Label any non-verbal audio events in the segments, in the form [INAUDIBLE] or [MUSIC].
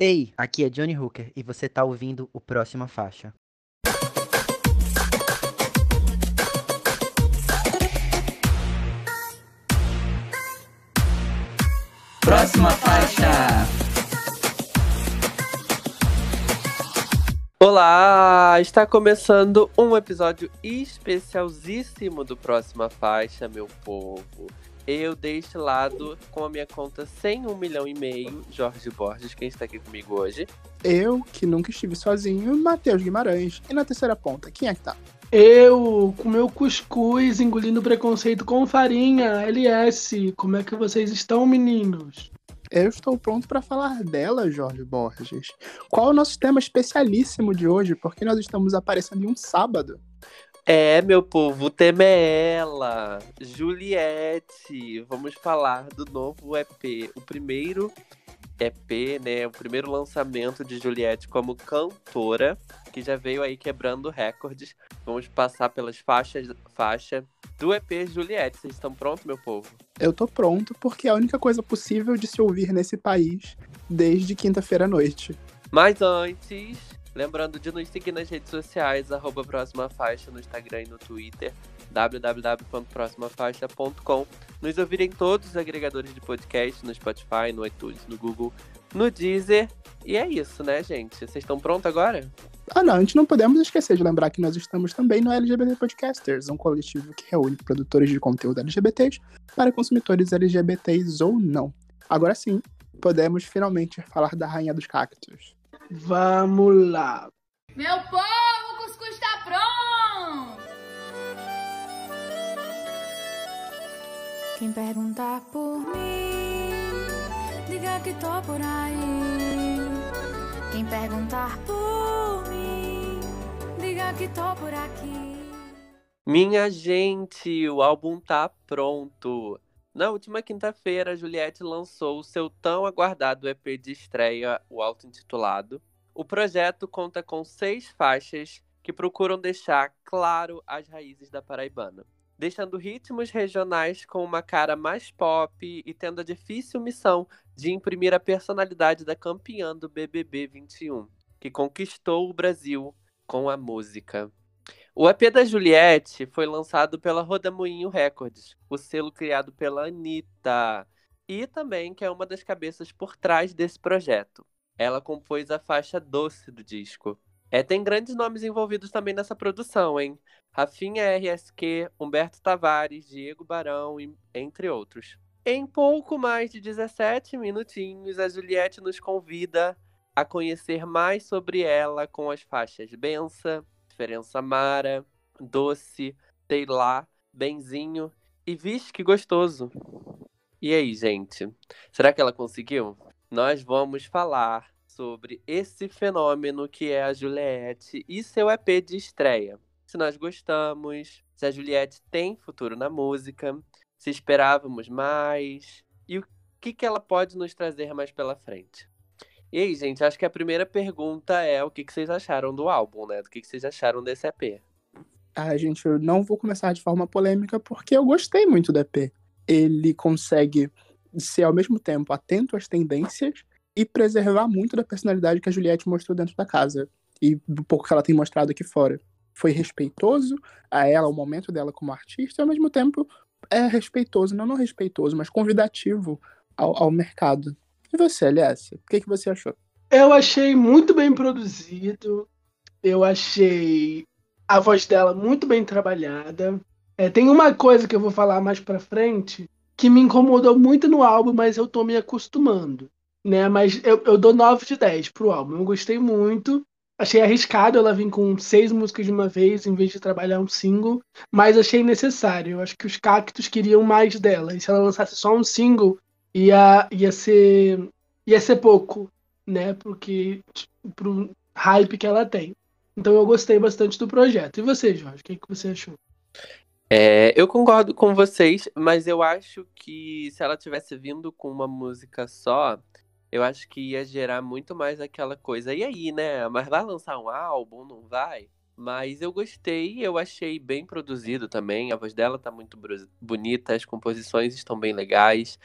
Ei, aqui é Johnny Hooker e você tá ouvindo o Próxima Faixa. Próxima faixa. Olá! Está começando um episódio especialzíssimo do Próxima Faixa, meu povo. Eu deste lado com a minha conta sem um milhão e meio, Jorge Borges, quem está aqui comigo hoje. Eu, que nunca estive sozinho, Matheus Guimarães. E na terceira ponta, quem é que tá? Eu, com meu cuscuz, engolindo preconceito com farinha, LS. Como é que vocês estão, meninos? Eu estou pronto para falar dela, Jorge Borges. Qual é o nosso tema especialíssimo de hoje? Porque nós estamos aparecendo em um sábado. É, meu povo, o tema é ela, Juliette. Vamos falar do novo EP, o primeiro EP, né? O primeiro lançamento de Juliette como cantora, que já veio aí quebrando recordes. Vamos passar pelas faixas faixa do EP Juliette. Vocês estão prontos, meu povo? Eu tô pronto porque é a única coisa possível de se ouvir nesse país desde quinta-feira à noite. Mas antes, lembrando de nos seguir nas redes sociais, arroba Próxima Faixa no Instagram e no Twitter, www.proximafaixa.com. Nos ouvir em todos os agregadores de podcast, no Spotify, no iTunes, no Google, no Deezer. E é isso, né, gente? Vocês estão prontos agora? Ah, não, a gente não podemos esquecer de lembrar que nós estamos também no LGBT Podcasters, um coletivo que reúne produtores de conteúdo LGBTs para consumidores LGBTs ou não. Agora sim, podemos finalmente falar da Rainha dos Cactos. Vamos lá. Meu povo, o cuscuz tá pronto! Quem perguntar por mim, diga que tô por aí. Quem perguntar por mim, diga que tô por aqui. Minha gente, o álbum tá pronto. Na última quinta-feira, Juliette lançou o seu tão aguardado EP de estreia, o auto-intitulado. O projeto conta com seis faixas que procuram deixar claro as raízes da paraibana, deixando ritmos regionais com uma cara mais pop e tendo a difícil missão de imprimir a personalidade da campeã do BBB 21, que conquistou o Brasil com a música. O EP da Juliette foi lançado pela Rodamuinho Records, o selo criado pela Anitta, e também que é uma das cabeças por trás desse projeto. Ela compôs a faixa doce do disco. É, tem grandes nomes envolvidos também nessa produção, hein? Rafinha RSQ, Humberto Tavares, Diego Barão, entre outros. Em pouco mais de 17 minutinhos, a Juliette nos convida a conhecer mais sobre ela com as faixas Bença, Diferença Mara, Doce, Sei Lá, Benzinho e Vixe, que gostoso. E aí, gente? Será que ela conseguiu? Nós vamos falar sobre esse fenômeno que é a Juliette e seu EP de estreia. Se nós gostamos, se a Juliette tem futuro na música, se esperávamos mais e o que, que ela pode nos trazer mais pela frente. E aí, gente, acho que a primeira pergunta é o que, que vocês acharam do álbum, né? Do que, que vocês acharam desse EP. Ah, gente, eu não vou começar de forma polêmica porque eu gostei muito do EP. Ele consegue ser ao mesmo tempo atento às tendências e preservar muito da personalidade que a Juliette mostrou dentro da casa e do pouco que ela tem mostrado aqui fora. Foi respeitoso a ela, ao momento dela como artista, e ao mesmo tempo é respeitoso, não não respeitoso, mas convidativo ao, ao mercado. E você, Aliassa, o que, que você achou? Eu achei muito bem produzido. Eu achei a voz dela muito bem trabalhada. É, tem uma coisa que eu vou falar mais pra frente que me incomodou muito no álbum, mas eu tô me acostumando. Né? Mas eu, eu dou 9 de 10 pro álbum. Eu gostei muito. Achei arriscado ela vir com seis músicas de uma vez em vez de trabalhar um single, mas achei necessário. Eu acho que os cactos queriam mais dela. E se ela lançasse só um single, ia, ia ser ia ser pouco, né? Porque pro hype que ela tem. Então eu gostei bastante do projeto. E você, Jorge, o que, que você achou? É, eu concordo com vocês, mas eu acho que se ela tivesse vindo com uma música só, eu acho que ia gerar muito mais aquela coisa. E aí, né? Mas vai lançar um álbum? Não vai? Mas eu gostei, eu achei bem produzido também. A voz dela tá muito bonita, as composições estão bem legais.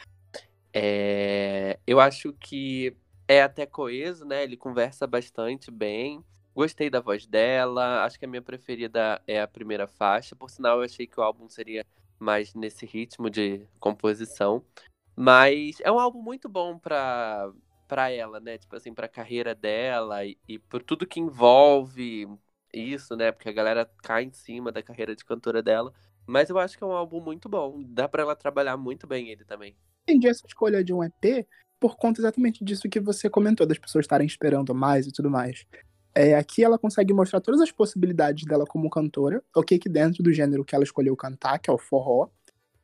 É, eu acho que é até coeso, né? Ele conversa bastante bem. Gostei da voz dela. Acho que a minha preferida é a primeira faixa. Por sinal, eu achei que o álbum seria mais nesse ritmo de composição. Mas é um álbum muito bom pra, pra ela, né? Tipo assim, pra carreira dela e, e por tudo que envolve isso, né? Porque a galera cai em cima da carreira de cantora dela. Mas eu acho que é um álbum muito bom. Dá pra ela trabalhar muito bem ele também. Entendi essa escolha de um EP por conta exatamente disso que você comentou, das pessoas estarem esperando mais e tudo mais. É, aqui ela consegue mostrar todas as possibilidades dela como cantora, ok, que dentro do gênero que ela escolheu cantar, que é o forró,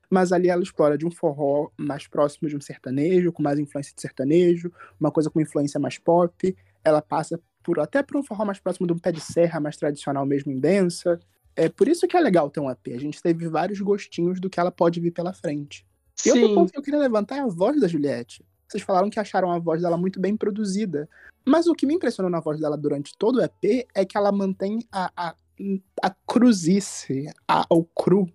mas ali ela explora de um forró mais próximo de um sertanejo, com mais influência de sertanejo, uma coisa com influência mais pop. Ela passa por até por um forró mais próximo de um pé de serra, mais tradicional mesmo em dança. É por isso que é legal ter um EP. A gente teve vários gostinhos do que ela pode vir pela frente. E outro ponto que eu queria levantar é a voz da Juliette. Vocês falaram que acharam a voz dela muito bem produzida. Mas o que me impressionou na voz dela durante todo o EP é que ela mantém a, a, a cruzice, a, o cru,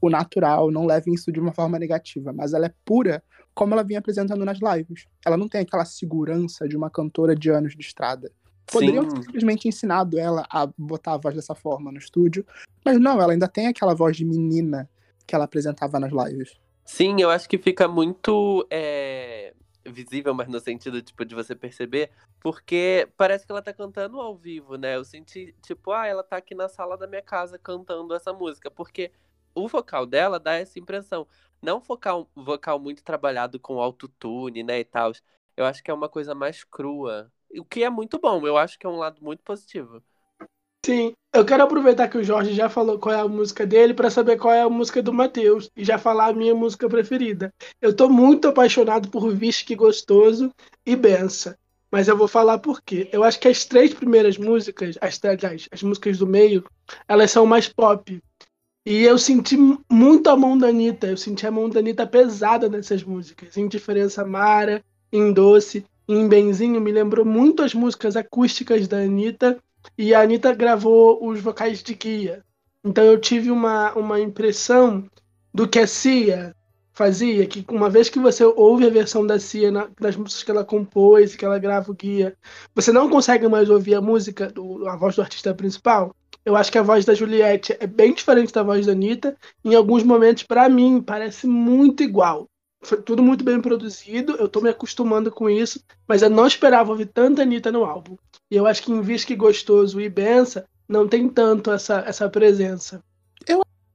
o natural. Não levem isso de uma forma negativa, mas ela é pura como ela vinha apresentando nas lives. Ela não tem aquela segurança de uma cantora de anos de estrada. Poderiam ter Sim. simplesmente ensinado ela a botar a voz dessa forma no estúdio, mas não, ela ainda tem aquela voz de menina que ela apresentava nas lives. Sim, eu acho que fica muito é, visível, mas no sentido tipo, de você perceber, porque parece que ela tá cantando ao vivo, né? Eu senti, tipo, ah, ela tá aqui na sala da minha casa cantando essa música, porque o vocal dela dá essa impressão. Não vocal, vocal muito trabalhado com autotune, né, e tal. Eu acho que é uma coisa mais crua. O que é muito bom, eu acho que é um lado muito positivo. Sim, eu quero aproveitar que o Jorge já falou qual é a música dele para saber qual é a música do Matheus e já falar a minha música preferida. Eu tô muito apaixonado por Vixe Que Gostoso e Bença. Mas eu vou falar por quê. Eu acho que as três primeiras músicas, as, as, as músicas do meio, elas são mais pop. E eu senti muito a mão da Anitta. Eu senti a mão da Anitta pesada nessas músicas. Em Diferença Mara, em Doce, em Benzinho, me lembrou muito as músicas acústicas da Anitta. E a Anitta gravou os vocais de guia. Então eu tive uma, uma impressão do que a Cia fazia, que uma vez que você ouve a versão da Cia na, das músicas que ela compôs, que ela grava o guia, você não consegue mais ouvir a música, do, a voz do artista principal. Eu acho que a voz da Juliette é bem diferente da voz da Anitta. Em alguns momentos, para mim, parece muito igual. Foi tudo muito bem produzido, eu tô me acostumando com isso, mas eu não esperava ouvir tanta Anitta no álbum. E eu acho que em Visque Gostoso e Bença não tem tanto essa, essa presença.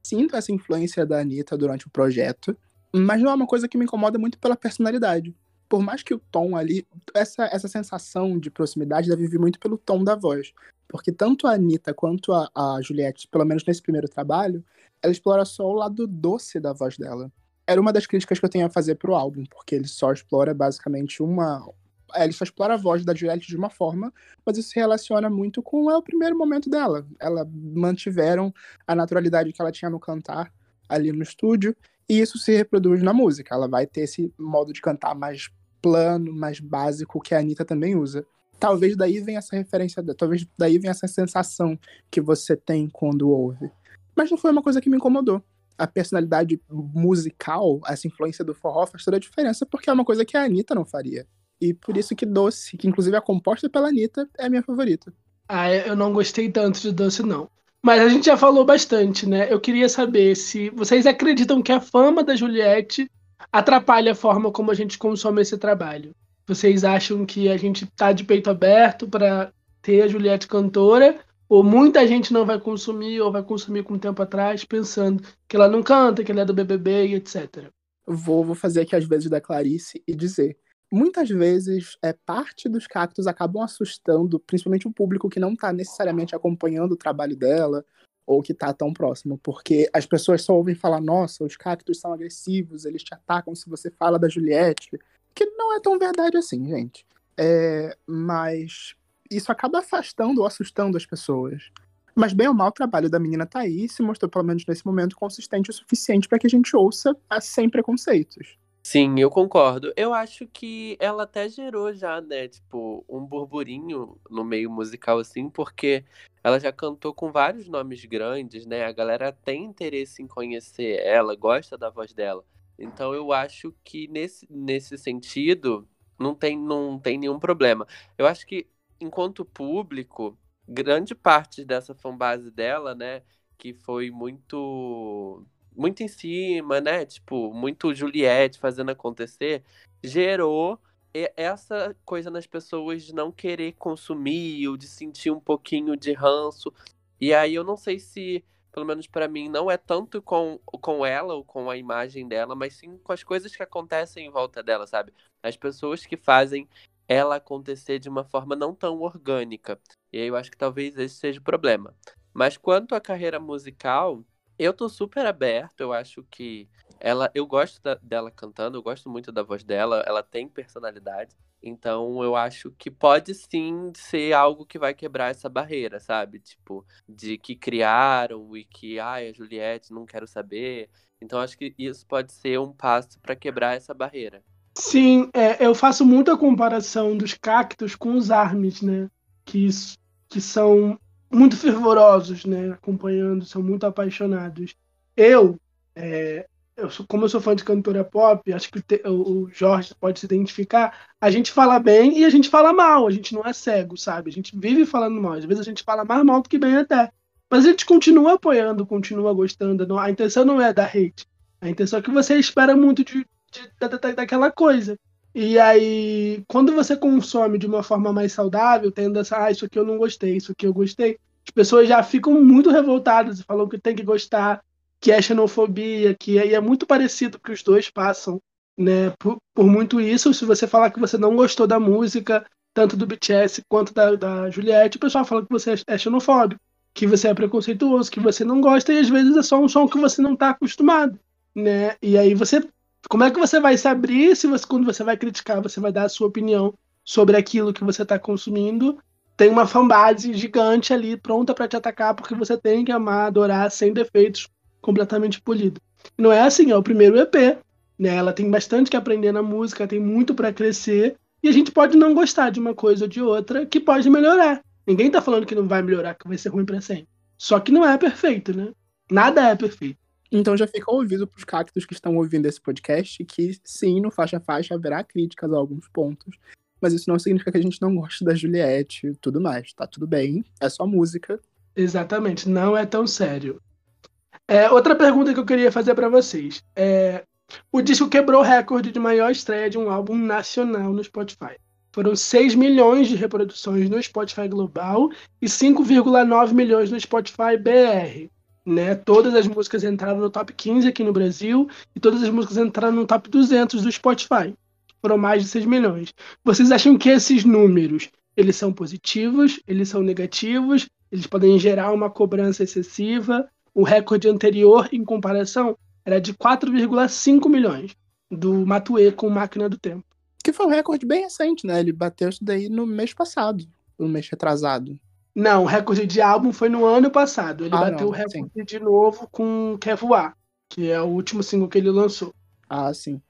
Sinto essa influência da Anitta durante o projeto, mas não é uma coisa que me incomoda muito pela personalidade. Por mais que o tom ali, essa, essa sensação de proximidade deve vir muito pelo tom da voz. Porque tanto a Anitta quanto a, a Juliette, pelo menos nesse primeiro trabalho, ela explora só o lado doce da voz dela. Era uma das críticas que eu tenho a fazer pro álbum, porque ele só explora basicamente uma. é, Ele só explora a voz da Juliette de uma forma, mas isso se relaciona muito com é, o primeiro momento dela. Ela mantiveram a naturalidade que ela tinha no cantar ali no estúdio, e isso se reproduz na música. Ela vai ter esse modo de cantar mais plano, mais básico que a Anitta também usa. Talvez daí venha essa referência, talvez daí venha essa sensação que você tem quando ouve. Mas não foi uma coisa que me incomodou. A personalidade musical, essa influência do forró faz toda a diferença, porque é uma coisa que a Anitta não faria. E por isso que Doce, que inclusive é composta pela Anitta, é a minha favorita. Ah, eu não gostei tanto de Doce, não. Mas a gente já falou bastante, né? Eu queria saber se vocês acreditam que a fama da Juliette atrapalha a forma como a gente consome esse trabalho. Vocês acham que a gente tá de peito aberto para ter a Juliette cantora? Ou muita gente não vai consumir, ou vai consumir com o tempo atrás, pensando que ela não canta, que ela é do BBB e etc. Vou, vou fazer aqui as vezes da Clarice e dizer. Muitas vezes, é, parte dos cactos acabam assustando, principalmente o público que não está necessariamente acompanhando o trabalho dela, ou que está tão próximo, porque as pessoas só ouvem falar, nossa, os cactos são agressivos, eles te atacam se você fala da Juliette, que não é tão verdade assim, gente. É, mas isso acaba afastando ou assustando as pessoas. Mas bem ou mal, o trabalho da menina tá aí se mostrou, pelo menos nesse momento, consistente o suficiente para que a gente ouça a sem preconceitos. Sim, eu concordo. Eu acho que ela até gerou já, né, tipo, um burburinho no meio musical, assim, porque ela já cantou com vários nomes grandes, né? A galera tem interesse em conhecer ela, gosta da voz dela. Então eu acho que nesse, nesse sentido, não tem, não tem nenhum problema. Eu acho que, enquanto público, grande parte dessa fanbase dela, né, que foi muito muito em cima, né, tipo, muito Juliette fazendo acontecer, gerou essa coisa nas pessoas de não querer consumir ou de sentir um pouquinho de ranço. E aí eu não sei se, pelo menos para mim, não é tanto com, com ela ou com a imagem dela, mas sim com as coisas que acontecem em volta dela, sabe? As pessoas que fazem ela acontecer de uma forma não tão orgânica. E aí eu acho que talvez esse seja o problema. Mas quanto à carreira musical, eu tô super aberto, eu acho que ela, eu gosto da, dela cantando, eu gosto muito da voz dela, ela tem personalidade. Então eu acho que pode sim ser algo que vai quebrar essa barreira, sabe? Tipo, de que criaram e que, ai, a Juliette, não quero saber. Então acho que isso pode ser um passo para quebrar essa barreira. Sim, é, eu faço muita comparação dos cactos com os armes, né? Que, que são muito fervorosos, né? Acompanhando, são muito apaixonados. Eu, é, eu sou, como eu sou fã de cantora pop, acho que te, o, o Jorge pode se identificar. A gente fala bem e a gente fala mal, a gente não é cego, sabe? A gente vive falando mal. Às vezes a gente fala mais mal do que bem até. Mas a gente continua apoiando, continua gostando. Não, a intenção não é dar hate. A intenção é que você espera muito de, de, da, daquela coisa. E aí, quando você consome de uma forma mais saudável, tendo essa, ah, isso aqui eu não gostei, isso aqui eu gostei, as pessoas já ficam muito revoltadas e falam que tem que gostar, que é xenofobia, que é, é muito parecido que os dois passam, né? Por, por, muito isso, se você falar que você não gostou da música, tanto do BTS quanto da, da Juliette, o pessoal fala que você é, é xenofóbico, que você é preconceituoso, que você não gosta, e às vezes é só um som que você não está acostumado, né? E aí você como é que você vai se abrir se você, quando você vai criticar, você vai dar a sua opinião sobre aquilo que você está consumindo? Tem uma fanbase gigante ali pronta para te atacar porque você tem que amar, adorar sem defeitos, completamente polido. Não é assim, é o primeiro EP, né? Ela tem bastante que aprender na música, tem muito para crescer e a gente pode não gostar de uma coisa ou de outra que pode melhorar. Ninguém tá falando que não vai melhorar, que vai ser ruim para sempre. Só que não é perfeito, né? Nada é perfeito. Então já fica ouvido para os cactos que estão ouvindo esse podcast que sim, no faixa faixa haverá críticas a alguns pontos, mas isso não significa que a gente não goste da Juliette e tudo mais. Tá tudo bem, é só música. Exatamente, não é tão sério. É, outra pergunta que eu queria fazer para vocês é o disco quebrou o recorde de maior estreia de um álbum nacional no Spotify. Foram 6 milhões de reproduções no Spotify Global e 5,9 milhões no Spotify BR né? Todas as músicas entraram no top 15 aqui no Brasil e todas as músicas entraram no top 200 do Spotify. Foram mais de 6 milhões. Vocês acham que esses números, eles são positivos, eles são negativos, eles podem gerar uma cobrança excessiva? O recorde anterior, em comparação, era de 4,5 milhões do Matue com Máquina do Tempo. Que foi um recorde bem recente, né? Ele bateu isso daí no mês passado, no mês retrasado. Não, o recorde de álbum foi no ano passado. Ele ah, bateu não, o recorde sim. de novo com Quer Voar, que é o último single que ele lançou. Ah, sim.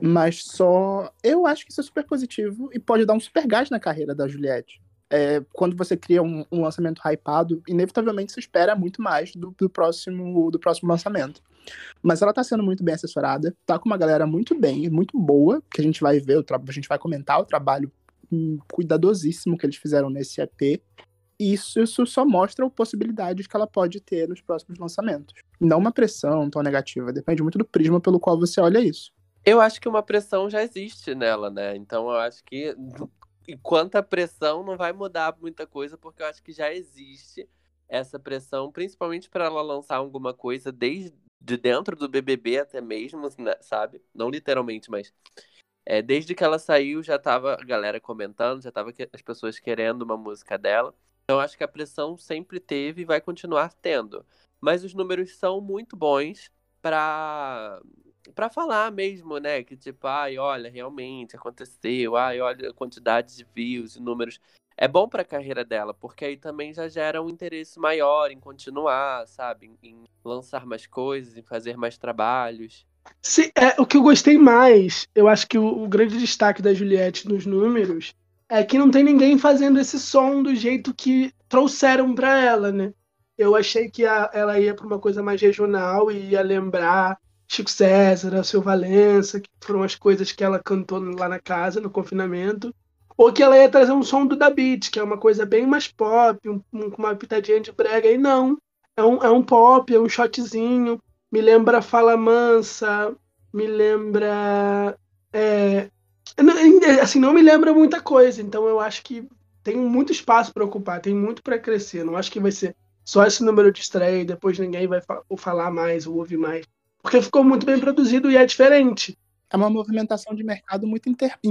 Mas só. Eu acho que isso é super positivo e pode dar um super gás na carreira da Juliette. É, quando você cria um, um, lançamento hypado, inevitavelmente se espera muito mais do, do, próximo, do próximo lançamento. Mas ela tá sendo muito bem assessorada, tá com uma galera muito bem, muito boa, que a gente vai ver, a gente vai comentar o trabalho hum, cuidadosíssimo que eles fizeram nesse EP isso, isso só mostra a possibilidade que ela pode ter nos próximos lançamentos. Não uma pressão tão negativa, depende muito do prisma pelo qual você olha isso. Eu acho que uma pressão já existe nela, né? Então eu acho que enquanto a pressão não vai mudar muita coisa, porque eu acho que já existe essa pressão, principalmente para ela lançar alguma coisa desde de dentro do BBB até mesmo, né, sabe? Não literalmente, mas é, desde que ela saiu já tava a galera comentando, já tava as pessoas querendo uma música dela. Então acho que a pressão sempre teve e vai continuar tendo. Mas os números são muito bons para para falar mesmo, né, que tipo, ai, olha, realmente aconteceu, ai, olha a quantidade de views e números. É bom para a carreira dela, porque aí também já gera um interesse maior em continuar, sabe, em, lançar mais coisas, em fazer mais trabalhos. Sim, é, o que eu gostei mais, eu acho que o, o grande destaque da Juliette nos números é que não tem ninguém fazendo esse som do jeito que trouxeram para ela, né? Eu achei que a, ela ia para uma coisa mais regional e ia lembrar Chico César, Alceu Valença, que foram as coisas que ela cantou lá na casa, no confinamento. Ou que ela ia trazer um som do Da Beat, que é uma coisa bem mais pop, um, um, com uma pitadinha de brega. E não, é um, é um pop, é um shotzinho. Me lembra Fala Mansa, me lembra. É, assim, não me lembra muita coisa. Então eu acho que tem muito espaço para ocupar, tem muito para crescer. Não acho que vai ser só esse número de estreia e depois ninguém vai falar mais ou ouvir mais. Porque ficou muito bem produzido e é diferente. É uma movimentação de mercado muito,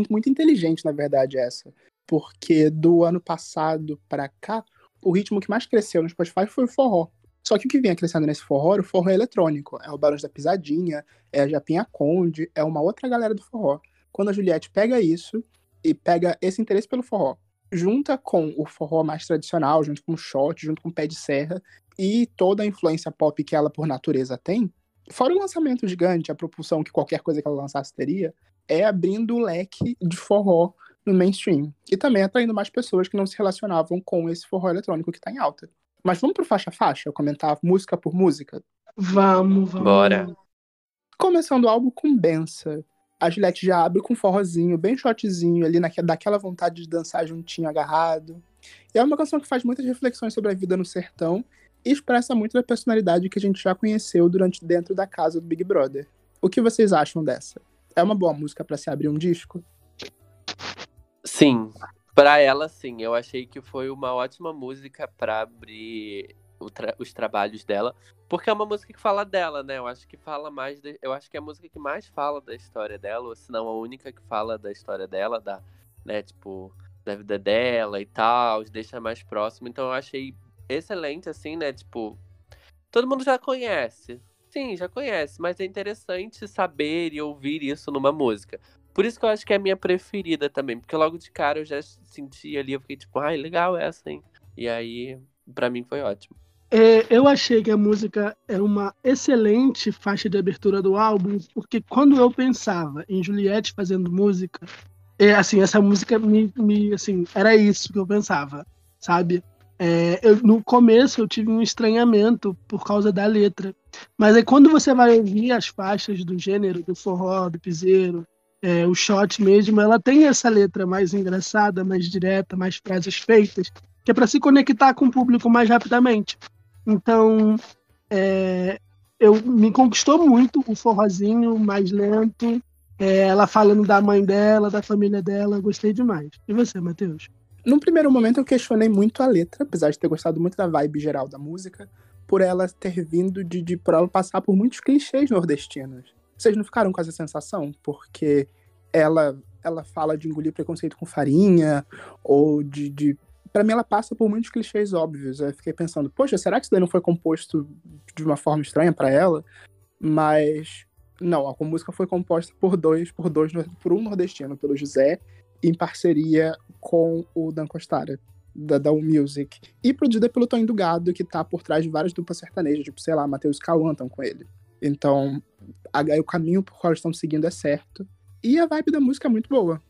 muito inteligente, na verdade, essa. Porque do ano passado para cá, o ritmo que mais cresceu no Spotify foi o forró. Só que o que vinha crescendo nesse forró o forró eletrônico. É o Barões da Pisadinha, é a Japinha Conde, é uma outra galera do forró. Quando a Juliette pega isso e pega esse interesse pelo forró, junta com o forró mais tradicional, junto com o shot, junto com o pé de serra, e toda a influência pop que ela por natureza tem, fora o lançamento gigante, a propulsão que qualquer coisa que ela lançasse teria, é abrindo o leque de forró no mainstream. E também atraindo mais pessoas que não se relacionavam com esse forró eletrônico que está em alta. Mas vamos pro faixa a faixa, eu comentar música por música? Vamos, vamos. Bora. Começando o álbum com Bença. A Juliette já abre com um forrozinho, bem shotzinho, ali daquela vontade de dançar juntinho, agarrado. E é uma canção que faz muitas reflexões sobre a vida no sertão e expressa muito da personalidade que a gente já conheceu durante dentro da casa do Big Brother. O que vocês acham dessa? É uma boa música para se abrir um disco? Sim, para ela sim. Eu achei que foi uma ótima música para abrir tra os trabalhos dela, porque é uma música que fala dela, né? Eu acho que fala mais, de, eu acho que é a música que mais fala da história dela, ou se não a única que fala da história dela, da, né, tipo, da vida dela e tal, deixa mais próximo. Então eu achei excelente assim, né? Tipo, todo mundo já conhece. Sim, já conhece, mas é interessante saber e ouvir isso numa música. Por isso que eu acho que é a minha preferida também, porque logo de cara eu já senti ali, eu fiquei tipo, ai, legal essa, hein? E aí, para mim foi ótimo. É, eu achei que a música é uma excelente faixa de abertura do álbum, porque quando eu pensava em Juliette fazendo música, é, assim, essa música me, me, assim, era isso que eu pensava, sabe? É, eu, no começo eu tive um estranhamento por causa da letra, mas aí quando você vai ouvir as faixas do gênero, do forró, do piseiro, é, o shot mesmo, ela tem essa letra mais engraçada, mais direta, mais frases feitas, que é para se conectar com o público mais rapidamente. Então, é, eu me conquistou muito o forrozinho mais lento, é, ela falando da mãe dela, da família dela, gostei demais. E você, Matheus? Num primeiro momento eu questionei muito a letra, apesar de ter gostado muito da vibe geral da música, por ela ter vindo de, de por ela passar por muitos clichês nordestinos. Vocês não ficaram com essa sensação? Porque ela ela fala de engolir preconceito com farinha, ou de, de para mim ela passa por muitos clichês óbvios. Eu fiquei pensando, poxa, será que isso daí não foi composto de uma forma estranha para ela? Mas não, a música foi composta por dois, por dois, por um nordestino, pelo José, em parceria com o Dan Costara, da da Music, e produzida pelo Tony do Gado, que tá por trás de várias duplas sertanejas, tipo, sei lá, Matheus Cauã estão com ele. Então, a, o caminho por qual estão seguindo é certo. E a vibe da música é muito boa.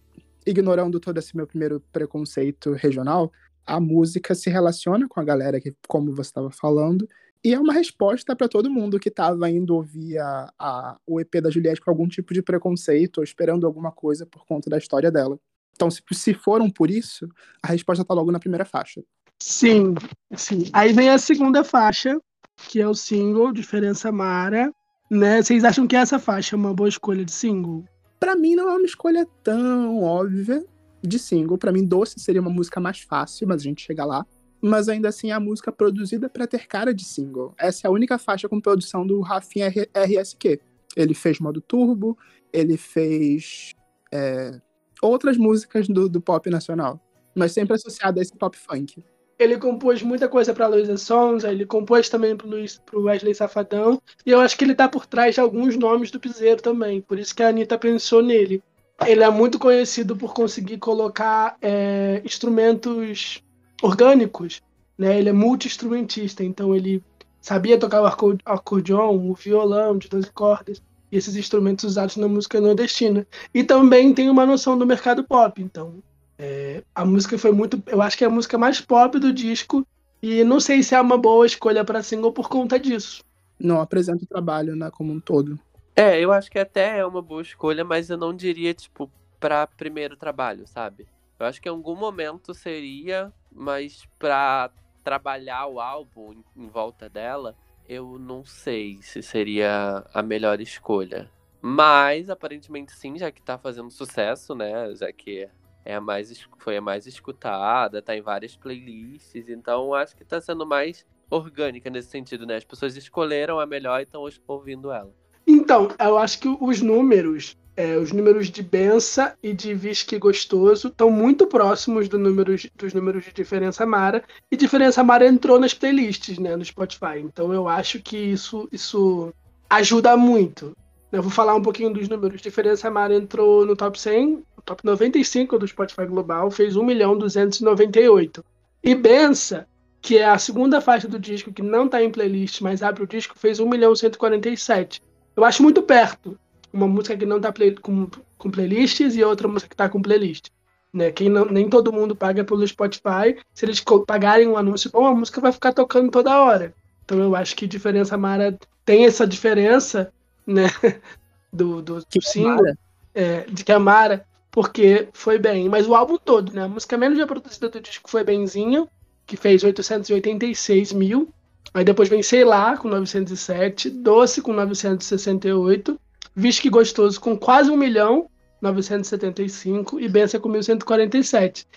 Ignorando todo esse meu primeiro preconceito regional, a música se relaciona com a galera, que, como você estava falando, e é uma resposta para todo mundo que estava indo ouvir a, a, o EP da Juliette com algum tipo de preconceito ou esperando alguma coisa por conta da história dela. Então, se, se foram por isso, a resposta está logo na primeira faixa. Sim, sim. Aí vem a segunda faixa, que é o single Diferença Mara. Né? Vocês acham que essa faixa é uma boa escolha de single? Para mim não é uma escolha tão óbvia, de single. Para mim, Doce seria uma música mais fácil, mas a gente chega lá. Mas ainda assim, é a música produzida para ter cara de single. Essa é a única faixa com produção do Rafinha RSQ. Ele fez modo turbo, ele fez é, outras músicas do, do pop nacional, mas sempre associado a esse pop funk. Ele compôs muita coisa para Luísa Sonza, ele compôs também para o Wesley Safadão, e eu acho que ele tá por trás de alguns nomes do Piseiro também, por isso que a Anitta pensou nele ele é muito conhecido por conseguir colocar é, instrumentos orgânicos, né? Ele é multi-instrumentista, então ele sabia tocar o acordeon, o violão de 12 cordas, e esses instrumentos usados na música nordestina. E também tem uma noção do mercado pop, então é, a música foi muito, eu acho que é a música mais pop do disco, e não sei se é uma boa escolha para single por conta disso. Não apresenta o trabalho né, como um todo. É, eu acho que até é uma boa escolha, mas eu não diria, tipo, pra primeiro trabalho, sabe? Eu acho que em algum momento seria, mas pra trabalhar o álbum em, volta dela, eu não sei se seria a melhor escolha. Mas aparentemente sim, já que tá fazendo sucesso, né? Já que é a mais, foi a mais escutada, tá em várias playlists, então acho que tá sendo mais orgânica nesse sentido, né? As pessoas escolheram a melhor e estão ouvindo ela. Então, eu acho que os números, é, os números de Bença e de Whisky Gostoso estão muito próximos do números, dos números de Diferença Mara. E Diferença Mara entrou nas playlists, né, no Spotify. Então eu acho que isso, isso ajuda muito. Eu vou falar um pouquinho dos números. Diferença Mara entrou no top 100, no top 95 do Spotify Global, fez 1 milhão 298. E Bença, que é a segunda faixa do disco que não está em playlist, mas abre o disco, fez 1 milhão 147. Eu acho muito perto uma música que não tá play- com, com playlists e outra música que tá com playlist. Né? Quem não, nem todo mundo paga pelo Spotify. Se eles pagarem um anúncio bom, a música vai ficar tocando toda hora. Então eu acho que Diferença Mara tem essa diferença, né? [LAUGHS] Do, do, do single, é, de que a Mara, porque foi bem. Mas o álbum todo, né? A música menos reproduzida do disco foi Benzinho, que fez 886 mil. Aí depois vem Sei Lá, com 907, Doce, com 968, Whisky Gostoso, com quase 1 milhão, 975, e Benção, com 1147.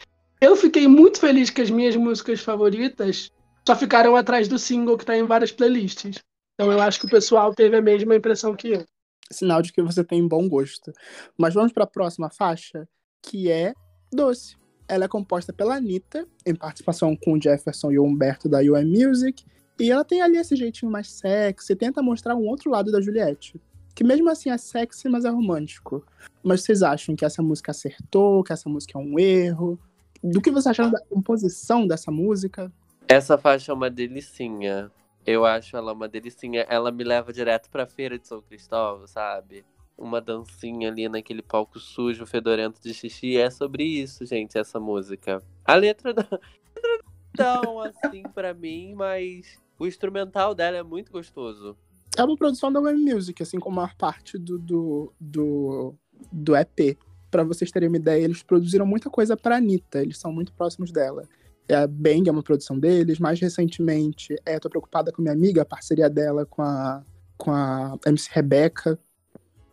Eu fiquei muito feliz que as minhas músicas favoritas só ficaram atrás do single que tá em várias playlists. Então eu acho que o pessoal teve a mesma impressão que eu. Sinal de que você tem bom gosto. Mas vamos para a próxima faixa, que é Doce. Ela é composta pela Anitta, em participação com Jefferson e Humberto da UM Music. E ela tem ali esse jeitinho mais sexy, tenta mostrar um outro lado da Juliette. Que mesmo assim é sexy, mas é romântico. Mas vocês acham que essa música acertou, que essa música é um erro? Do que vocês acharam da composição dessa música? Essa faixa é uma delicinha. Eu acho ela uma delicinha. Ela me leva direto pra feira de São Cristóvão, sabe? Uma dancinha ali naquele palco sujo, fedorento de xixi. É sobre isso, gente, essa música. A letra não, a letra não tão assim pra mim, mas o instrumental dela é muito gostoso. É uma produção da UM Music, assim como a parte do, do, do, do EP. Pra vocês terem uma ideia, eles produziram muita coisa pra Anitta, eles são muito próximos dela. É, a Bang é uma produção deles, mais recentemente, é, tô preocupada com minha amiga, a parceria dela com a, com a MC Rebeca,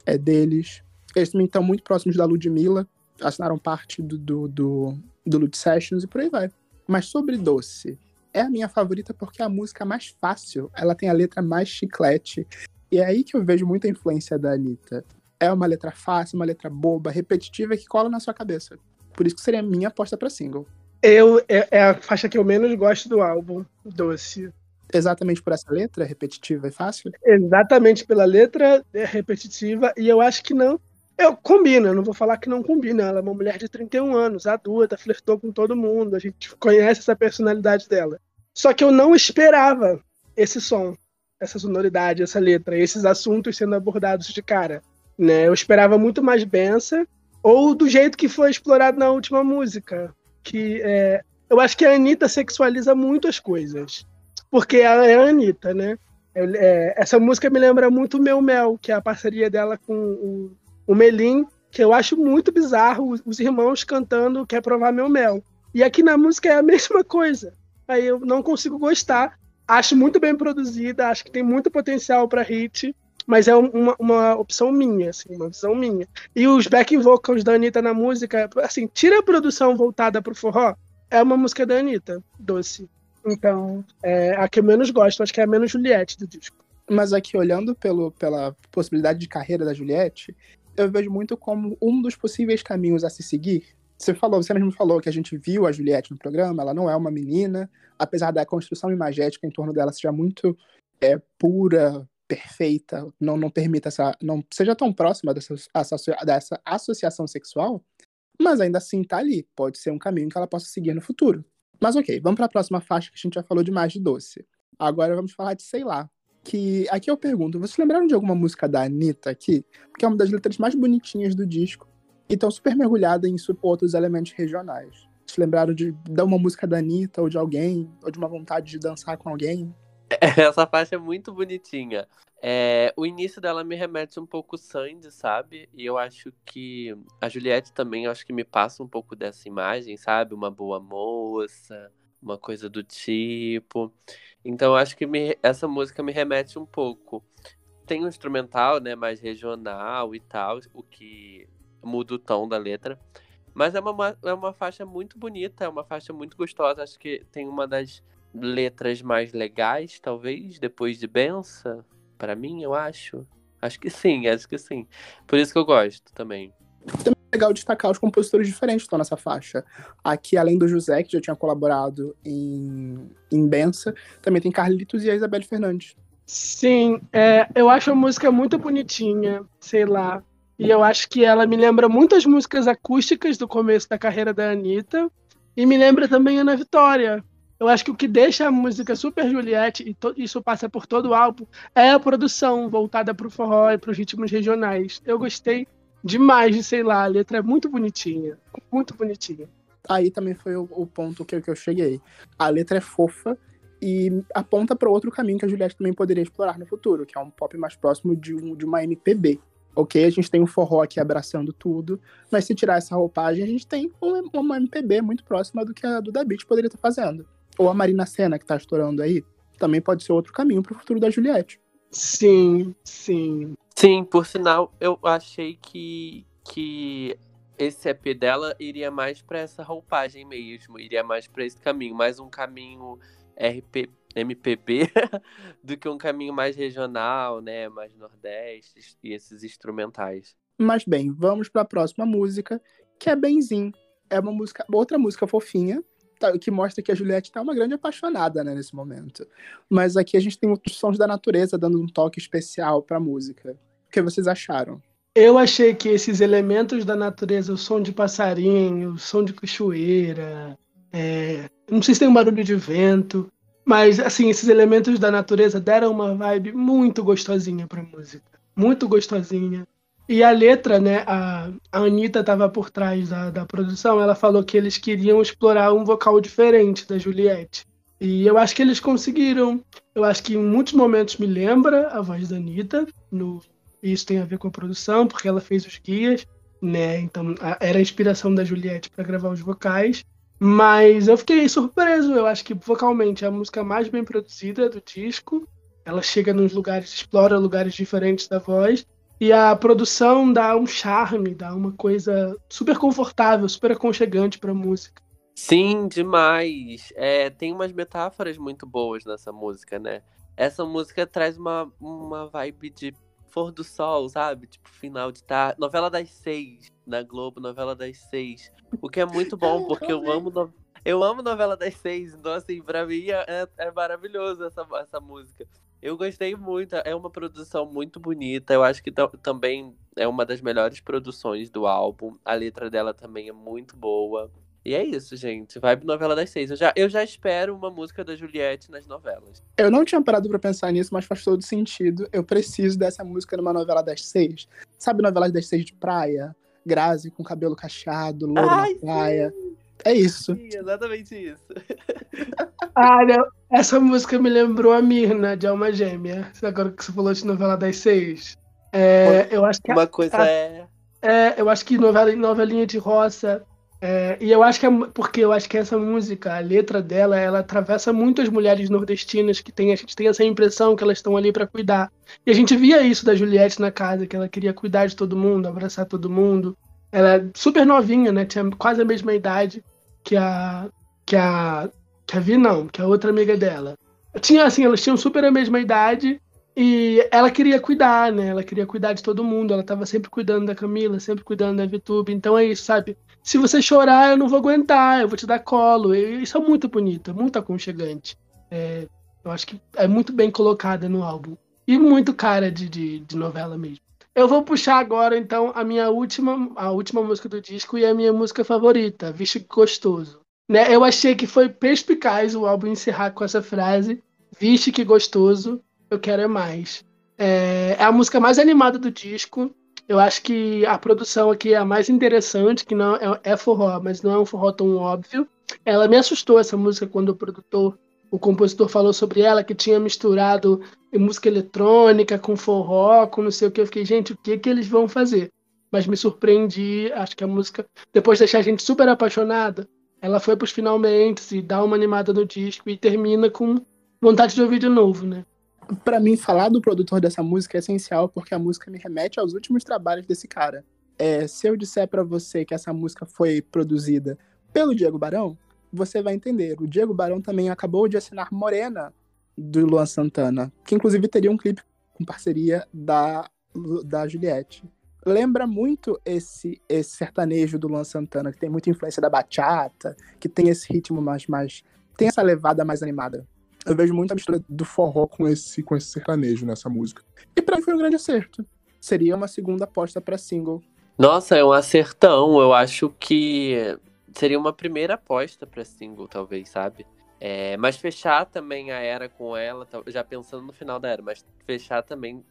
é deles. Eles também estão muito próximos da Ludmilla, assinaram parte do, do, do, do Lud Sessions e por aí vai. Mas sobre Doce, é a minha favorita porque é a música mais fácil, ela tem a letra mais chiclete, e é aí que eu vejo muita influência da Anitta. É uma letra fácil, uma letra boba, repetitiva que cola na sua cabeça. Por isso que seria a minha aposta pra single. Eu, é, é a faixa que eu menos gosto do álbum, Doce. Exatamente por essa letra, repetitiva e fácil. Exatamente pela letra é repetitiva, e eu acho que não. Eu combina, não vou falar que não combina. Ela é uma mulher de 31 anos, adulta, flertou com todo mundo, a gente conhece essa personalidade dela. Só que eu não esperava esse som, essa sonoridade, essa letra, esses assuntos sendo abordados de cara. Né? Eu esperava muito mais benção, ou do jeito que foi explorado na última música. Que é, eu acho que a Anitta sexualiza muito as coisas. Porque ela é a Anitta, né? É, essa música me lembra muito o Meu Mel, que é a parceria dela com o, o Melim, que eu acho muito bizarro, os, os irmãos cantando Quer Provar Meu Mel. E aqui na música é a [LAUGHS] mesma coisa. Aí eu não consigo gostar. Acho muito bem produzida, acho que tem muito potencial para hit, mas é uma, uma opção minha, assim, uma visão minha. E os back vocals da Anitta na música, assim, tira a produção voltada pro forró, é uma música da Anitta, doce. Então, é a que eu menos gosto, acho que é a menos Juliette do disco. Mas aqui, olhando pelo, pela possibilidade de carreira da Juliette, eu vejo muito como um dos possíveis caminhos a se seguir. Você falou, você mesmo falou que a gente viu a Juliette no programa, ela não é uma menina, apesar da construção imagética em torno dela seja muito é, pura, perfeita, não, não permita essa. não seja tão próxima dessa, dessa associação sexual, mas ainda assim tá ali. Pode ser um caminho que ela possa seguir no futuro. Mas ok, vamos para a próxima faixa que a gente já falou demais de doce. Agora vamos falar de sei lá. Que aqui eu pergunto, vocês lembraram de alguma música da Anitta aqui? Porque é uma das letras mais bonitinhas do disco. E estão super mergulhada em outros elementos regionais. Vocês lembraram de, de uma música da Anitta, ou de alguém, ou de uma vontade de dançar com alguém? [LAUGHS] Essa faixa é muito bonitinha. É, o início dela me remete um pouco Sandy, sabe? E eu acho que a Juliette também, acho que me passa um pouco dessa imagem, sabe? Uma boa moça, uma coisa do tipo. Então acho que me, essa música me remete um pouco. Tem um instrumental, né, mais regional e tal, o que muda o tom da letra. Mas é uma, é uma faixa muito bonita, é uma faixa muito gostosa. Acho que tem uma das letras mais legais, talvez, depois de Bença. Para mim, eu acho. Acho que sim, acho que sim. Por isso que eu gosto também. Legal destacar os compositores diferentes que estão nessa faixa. Aqui, além do José, que já tinha colaborado em, em Bença, também tem Carlitos e a Isabelle Fernandes. Sim, é, eu acho a música muito bonitinha, sei lá. E eu acho que ela me lembra muitas músicas acústicas do começo da carreira da Anitta. E me lembra também Ana Vitória. Eu acho que o que deixa a música super Juliette, e isso passa por todo o álbum, é a produção voltada para o forró e para os ritmos regionais. Eu gostei demais de, sei lá, a letra é muito bonitinha. Muito bonitinha. Aí também foi o, o ponto que, que eu cheguei. A letra é fofa e aponta para outro caminho que a Juliette também poderia explorar no futuro, que é um pop mais próximo de, um, de uma MPB ok, a gente tem um forró aqui abraçando tudo, mas se tirar essa roupagem, a gente tem uma MPB muito próxima do que a do Da Beat poderia estar fazendo. Ou a Marina Senna, que está estourando aí, também pode ser outro caminho para o futuro da Juliette. Sim, sim. Sim, por sinal, eu achei que, que esse EP dela iria mais para essa roupagem mesmo, iria mais para esse caminho, mais um caminho RP, MPB [LAUGHS] do que um caminho mais regional, né, mais nordeste e esses instrumentais. Mas bem, vamos para a próxima música, que é Benzim. É uma música, outra música fofinha, tá, que mostra que a Juliette está uma grande apaixonada né, nesse momento. Mas aqui a gente tem os sons da natureza dando um toque especial para a música. O que vocês acharam? Eu achei que esses elementos da natureza, o som de passarinho, o som de cachoeira, é... não sei se tem um barulho de vento, mas, assim, esses elementos da natureza deram uma vibe muito gostosinha pra música. Muito gostosinha. E a letra, né? A, a Anitta estava por trás da, da produção. Ela falou que eles queriam explorar um vocal diferente da Juliette. E eu acho que eles conseguiram. Eu acho que em muitos momentos me lembra a voz da Anitta. No, isso tem a ver com a produção, porque ela fez os guias, né? Então a, era a inspiração da Juliette para gravar os vocais. Mas eu fiquei surpreso. Eu acho que vocalmente é a música mais bem produzida do disco. Ela chega nos lugares, explora lugares diferentes da voz. E a produção dá um charme, dá uma coisa super confortável, super aconchegante pra música. Sim, demais. É, tem umas metáforas muito boas nessa música, né? Essa música traz uma, uma vibe de pôr do sol, sabe? Tipo, final de tarde. Novela das seis, na Globo, novela das seis. O que é muito bom, [LAUGHS] porque eu amo, no... eu amo novela das seis. Então, assim, pra mim é, é maravilhoso essa, essa música. Eu gostei muito, é uma produção muito bonita. Eu acho que também é uma das melhores produções do álbum. A letra dela também é muito boa. E é isso, gente. Vibe novela das seis. Eu já, eu já espero uma música da Juliette nas novelas. Eu não tinha parado para pensar nisso, mas faz todo sentido. Eu preciso dessa música numa novela das seis. Sabe novelas das seis de praia? Grazi com cabelo cacheado, louro Ai, na praia. Sim. É isso. Sim, exatamente isso. [LAUGHS] ah, não. Essa música me lembrou a Mirna, de Alma Gêmea. Agora que você falou de novela das seis. É, eu acho que Uma coisa a, é... é. Eu acho que novela, novelinha de roça é, e eu acho que é porque eu acho que essa música, a letra dela, ela atravessa muito as mulheres nordestinas que tem, a gente tem essa impressão que elas estão ali para cuidar. E a gente via isso da Juliette na casa, que ela queria cuidar de todo mundo, abraçar todo mundo. Ela é super novinha, né? Tinha quase a mesma idade que a que a que a Vi não, que a outra amiga dela. Tinha assim, elas tinham super a mesma idade e ela queria cuidar, né? Ela queria cuidar de todo mundo. Ela estava sempre cuidando da Camila, sempre cuidando da VTube. Então é isso, sabe? Se você chorar, eu não vou aguentar, eu vou te dar colo. Isso é muito bonito, é muito aconchegante. É, eu acho que é muito bem colocada no álbum. E muito cara de, de, de, novela mesmo. Eu vou puxar agora, então, a minha última, a última música do disco e a minha música favorita, Vixe Gostoso. Né? Eu achei que foi perspicaz o álbum encerrar com essa frase, Vixe que gostoso, eu quero é mais. É, é a música mais animada do disco. Eu acho que a produção aqui é a mais interessante, que não é, é forró, mas não é um forró tão óbvio. Ela me assustou essa música quando o produtor o compositor falou sobre ela, que tinha misturado música eletrônica com forró, com não sei o que. Eu fiquei, gente, o que, que eles vão fazer? Mas me surpreendi, acho que a música, depois de deixar a gente super apaixonada, ela foi pros finalmente e dá uma animada no disco e termina com vontade de ouvir de novo, né? Para mim, falar do produtor dessa música é essencial porque a música me remete aos últimos trabalhos desse cara. É, se eu disser para você que essa música foi produzida pelo Diego Barão, você vai entender. O Diego Barão também acabou de assinar Morena, do Luan Santana, que inclusive teria um clipe com parceria da, da Juliette. Lembra muito esse, esse sertanejo do Luan Santana, que tem muita influência da bachata, que tem esse ritmo mais, mais. tem essa levada mais animada. Eu vejo muito a mistura do forró com esse, com esse sertanejo nessa música. E pra mim foi um grande acerto. Seria uma segunda aposta para single. Nossa, é um acertão. Eu acho que seria uma primeira aposta para single, talvez, sabe? É, mas fechar também a era com ela, já pensando no final da era, mas fechar também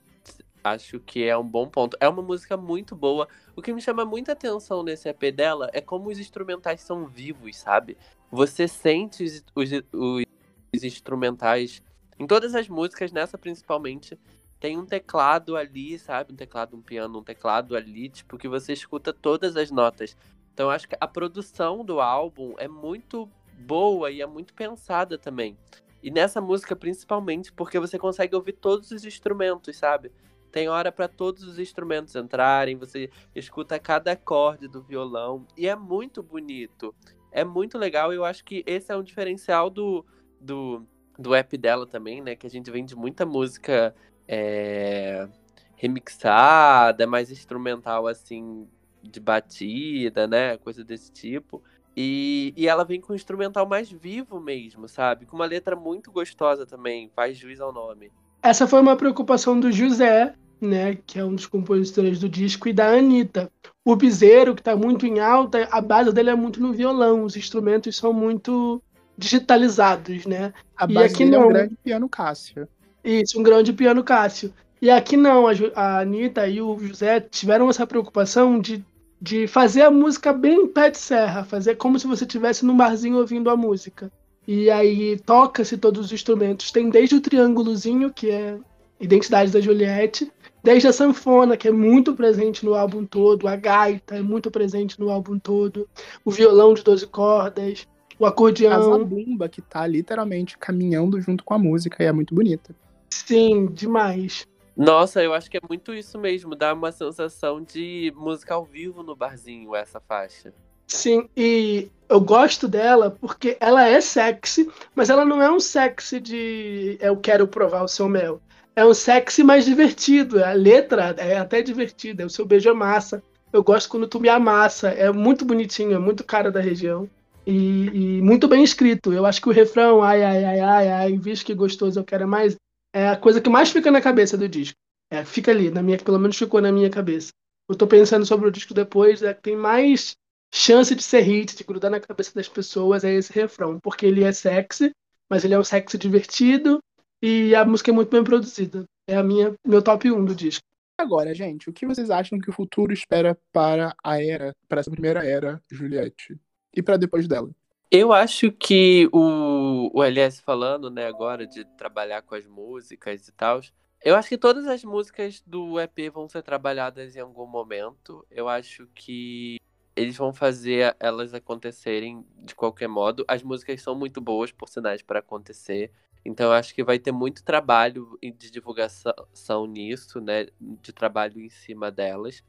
acho que é um bom ponto. É uma música muito boa. O que me chama muita atenção nesse EP dela é como os instrumentais são vivos, sabe? Você sente os, os, os instrumentais em todas as músicas, nessa principalmente, tem um teclado ali, sabe? Um teclado, um piano, um teclado ali, tipo, que você escuta todas as notas. Então acho que a produção do álbum é muito boa e é muito pensada também. E nessa música principalmente porque você consegue ouvir todos os instrumentos, sabe? Tem hora para todos os instrumentos entrarem, você escuta cada acorde do violão e é muito bonito. É muito legal eu acho que esse é um diferencial do, do, do app dela também, né? Que a gente vende muita música é, remixada, mais instrumental assim, de batida, né? Coisa desse tipo. E, e ela vem com um instrumental mais vivo mesmo, sabe? Com uma letra muito gostosa também, faz juiz ao nome. Essa foi uma preocupação do José, né? Que é um dos compositores do disco, e da Anitta. O Piseiro, que está muito em alta, a base dele é muito no violão, os instrumentos são muito digitalizados, né? A e aqui não. é um grande piano Cássio. Isso, um grande piano Cássio. E aqui não, a, a Anitta e o José tiveram essa preocupação de de fazer a música bem pé de serra, fazer como se você estivesse num barzinho ouvindo a música. E aí toca-se todos os instrumentos. Tem desde o triângulozinho, que é Identidade da Juliette, desde a sanfona, que é muito presente no álbum todo, a gaita é muito presente no álbum todo, o violão de 12 cordas, o acordeão. A bumba que tá literalmente caminhando junto com a música e é muito bonita. Sim, demais. Nossa, eu acho que é muito isso mesmo, dá uma sensação de música ao vivo no barzinho, essa faixa. Sim, e eu gosto dela porque ela é sexy, mas ela não é um sexy de eu quero provar o seu mel. É um sexy mais divertido. A letra é até divertida, é o seu beijo é massa. Eu gosto quando tu me amassa. É muito bonitinho, é muito cara da região. E, e, muito bem escrito. Eu acho que o refrão, ai, ai, ai, ai, ai, visto que gostoso, eu quero mais, é a coisa que mais fica na cabeça do disco. É, fica ali, na minha, pelo menos ficou na minha cabeça. Eu tô pensando sobre o disco depois, é que tem mais chance de ser hit, de grudar na cabeça das pessoas, é esse refrão. Porque ele é sexy, mas ele é um sexy divertido e a música é muito bem produzida. É a minha, meu top 1 do disco. Agora, gente, o que vocês acham que o futuro espera para a era, para essa primeira era, Juliette? E para depois dela? Eu acho que o, o LS falando, né, agora de trabalhar com as músicas e tal, eu acho que todas as músicas do EP vão ser trabalhadas em algum momento. Eu acho que eles vão fazer elas acontecerem de qualquer modo. As músicas são muito boas, por sinais, para acontecer. Então eu acho que vai ter muito trabalho de divulgação nisso, né? De trabalho em cima delas.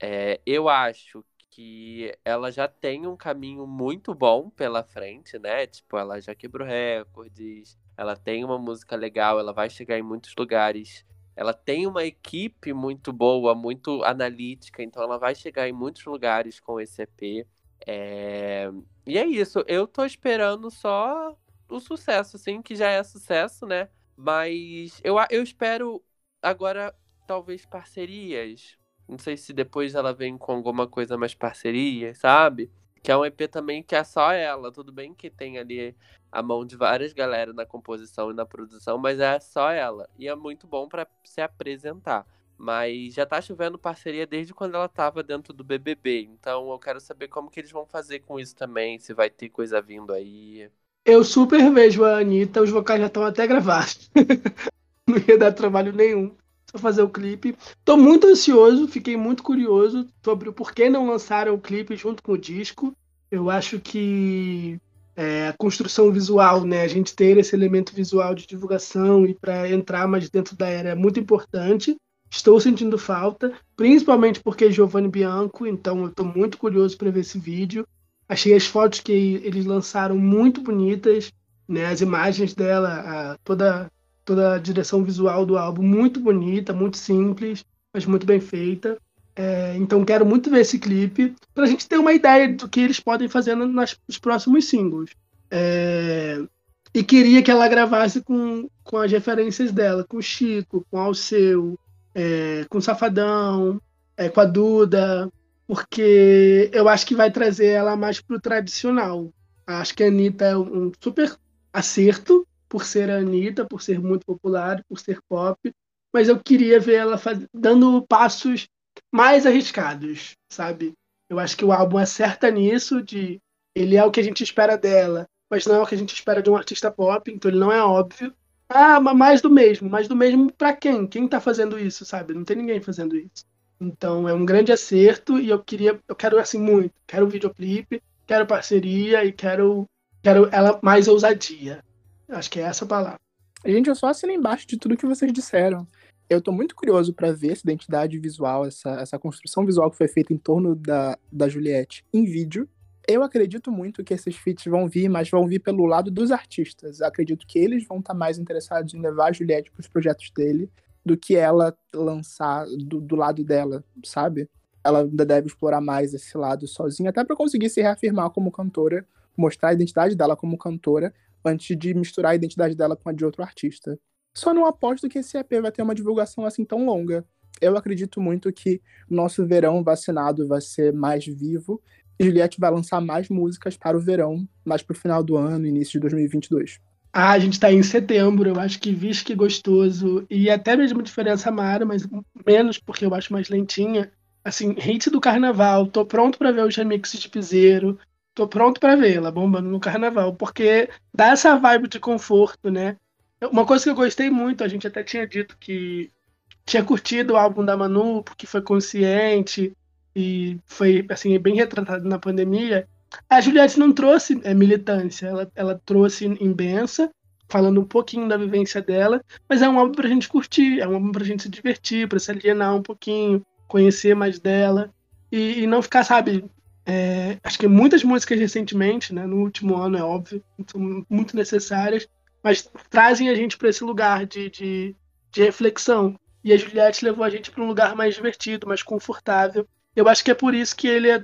É, eu acho que ela já tem um caminho muito bom pela frente, né? Tipo, ela já quebrou recordes, ela tem uma música legal, ela vai chegar em muitos lugares. Ela tem uma equipe muito boa, muito analítica, então ela vai chegar em muitos lugares com esse EP. É... E é isso, eu tô esperando só o sucesso, assim, que já é sucesso, né? Mas eu, eu espero agora, talvez, parcerias não sei se depois ela vem com alguma coisa mais parceria, sabe? Que é um EP também que é só ela. Tudo bem que tem ali a mão de várias galera na composição e na produção, mas é só ela. E é muito bom para se apresentar. Mas já tá chovendo parceria desde quando ela tava dentro do BBB. Então eu quero saber como que eles vão fazer com isso também, se vai ter coisa vindo aí. Eu super vejo a Anitta, os vocais já estão até gravados. [LAUGHS] Não ia dar trabalho nenhum só fazer o clipe. Tô muito ansioso, fiquei muito curioso sobre o porquê não lançaram o clipe junto com o disco. Eu acho que é, a construção visual, né, a gente ter esse elemento visual de divulgação e para entrar mais dentro da era é muito importante. Estou sentindo falta, principalmente porque é Giovanni Bianco, então eu estou muito curioso para ver esse vídeo. Achei as fotos que eles lançaram muito bonitas, né? As imagens dela, a, toda toda a direção visual do álbum muito bonita, muito simples, mas muito bem feita. É, então quero muito ver esse clipe para a gente ter uma ideia do que eles podem fazer nas, nos próximos singles. É, e queria que ela gravasse com, com as referências dela, com o Chico, com o Alceu, é, com o Safadão, é, com a Duda, porque eu acho que vai trazer ela mais pro tradicional. Acho que a Anitta é um super acerto por ser a Anitta, por ser muito popular, por ser pop, mas eu queria ver ela faz... dando passos mais arriscados, sabe? Eu acho que o álbum acerta nisso, de ele é o que a gente espera dela, mas não é o que a gente espera de um artista pop, então ele não é óbvio. Ah, mas mais do mesmo, mais do mesmo para quem? Quem tá fazendo isso, sabe? Não tem ninguém fazendo isso. Então é um grande acerto e eu queria, eu quero assim muito, quero um videoclipe, quero parceria e quero, quero ela mais ousadia. Acho que é essa a palavra. Gente, eu só assino embaixo de tudo que vocês disseram. Eu tô muito curioso para ver essa identidade visual, essa, essa construção visual que foi feita em torno da, da Juliette em vídeo. Eu acredito muito que esses feats vão vir, mas vão vir pelo lado dos artistas. acredito que eles vão estar tá mais interessados em levar a Juliette para os projetos dele do que ela lançar do, do lado dela, sabe? Ela ainda deve explorar mais esse lado sozinha, até para conseguir se reafirmar como cantora, mostrar a identidade dela como cantora, antes de misturar a identidade dela com a de outro artista. Só não aposto que esse EP vai ter uma divulgação assim tão longa. Eu acredito muito que nosso verão vacinado vai ser mais vivo e Juliette vai lançar mais músicas para o verão, mais para o final do ano, início de 2022. Ah, a gente está em setembro, eu acho que Vixe que Gostoso, e até mesmo Diferença Mara, mas menos porque eu acho mais lentinha. Assim, hit do carnaval, tô pronto para ver os remixes de Piseiro, tô pronto para vê-la bombando no carnaval, porque dá essa vibe de conforto, né? Uma coisa que eu gostei muito, a gente até tinha dito que tinha curtido o álbum da Manu, porque foi consciente e foi assim bem retratado na pandemia. A Juliette não trouxe é, militância, ela, ela trouxe em benção, falando um pouquinho da vivência dela, mas é um álbum pra gente curtir, é um álbum pra gente se divertir, pra se alienar um pouquinho, conhecer mais dela e, e não ficar, sabe, é, acho que muitas músicas recentemente, né, no último ano, é óbvio, são muito necessárias, mas trazem a gente para esse lugar de, de, de, reflexão. E a Juliette levou a gente para um lugar mais divertido, mais confortável. Eu acho que é por isso que ele é.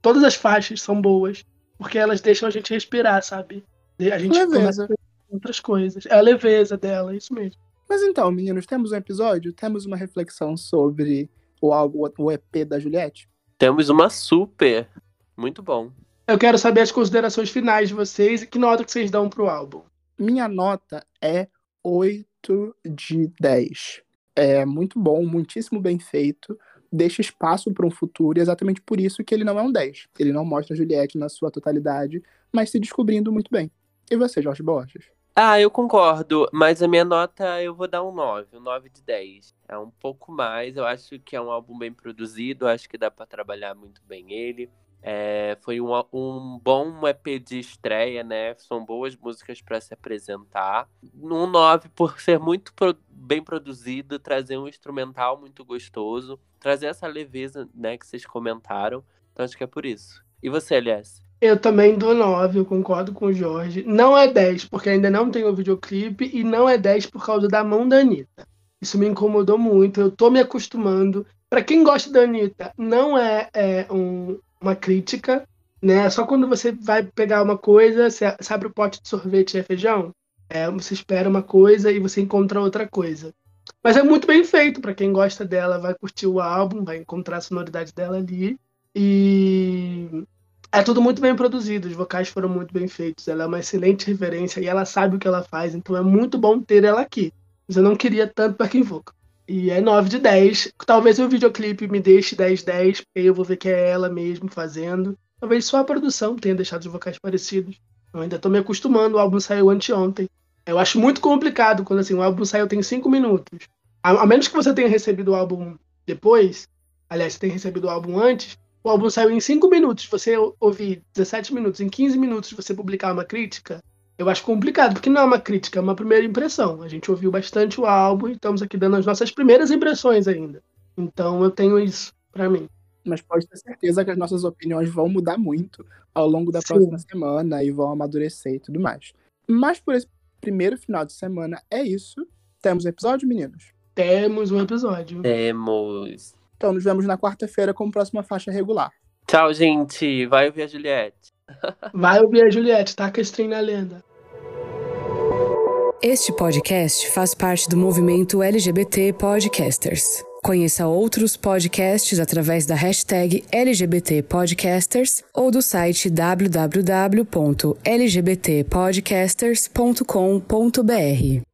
Todas as faixas são boas, porque elas deixam a gente respirar, sabe? A gente leveza. outras coisas. É a leveza dela, é isso mesmo. Mas então, meninos, temos um episódio? Temos uma reflexão sobre o álbum, o EP da Juliette? Temos uma super. Muito bom. Eu quero saber as considerações finais de vocês e que nota que vocês dão pro álbum. Minha nota é 8 de 10. É muito bom, muitíssimo bem feito. Deixa espaço para um futuro, e é exatamente por isso que ele não é um 10. Ele não mostra a Juliette na sua totalidade, mas se descobrindo muito bem. E você, Jorge Borges? Ah, eu concordo, mas a minha nota eu vou dar um 9, um 9 de 10. É um pouco mais, eu acho que é um álbum bem produzido, acho que dá para trabalhar muito bem ele. É, foi um, um bom EP de estreia, né? São boas músicas para se apresentar. Um 9 por [LAUGHS] ser muito pro, bem produzido, trazer um instrumental muito gostoso, trazer essa leveza, né, que vocês comentaram. Então acho que é por isso. E você, aliás? Eu também dou 9, eu concordo com o Jorge. Não é 10, porque ainda não tem o videoclipe, e não é 10 por causa da mão da Anitta. Isso me incomodou muito, eu tô me acostumando. Para quem gosta da Anitta, não é, é um, uma crítica, né? Só quando você vai pegar uma coisa, você abre o pote de sorvete e é feijão, é, você espera uma coisa e você encontra outra coisa. Mas é muito bem feito, para quem gosta dela, vai curtir o álbum, vai encontrar a sonoridade dela ali. E é tudo muito bem produzido, os vocais foram muito bem feitos. Ela é uma excelente referência e ela sabe o que ela faz, então é muito bom ter ela aqui. Mas eu não queria tanto backing vocal. E é 9 de 10. Talvez o videoclipe me deixe 10 10, porque eu vou ver que é ela mesmo fazendo. Talvez só a produção tenha deixado os vocais parecidos. Eu ainda tô me acostumando, o álbum saiu anteontem. Eu acho muito complicado quando assim, o álbum saiu tem cinco minutos. A, a menos que você tenha recebido o álbum depois, aliás, você tenha recebido o álbum antes, o álbum saiu em cinco minutos. Você ouvir 17 minutos, em 15 minutos você publicar uma crítica, eu acho complicado, porque não é uma crítica, é uma primeira impressão. A gente ouviu bastante o álbum e estamos aqui dando as nossas primeiras impressões ainda. Então eu tenho isso para mim. Mas pode ter certeza que as nossas opiniões vão mudar muito ao longo da Sim. próxima semana e vão amadurecer e tudo mais. Mas por esse primeiro final de semana é isso. Temos episódio, meninos? Temos um episódio. Temos. Então nos vemos na quarta-feira com a próxima faixa regular. Tchau, gente. Vai ouvir a Juliette. [LAUGHS] Vai ouvir a Juliette, taca a stream na lenda. Este podcast faz parte do movimento LGBT Podcasters. Conheça outros podcasts através da hashtag LGBT Podcasters ou do site www.lgbtpodcasters.com.br.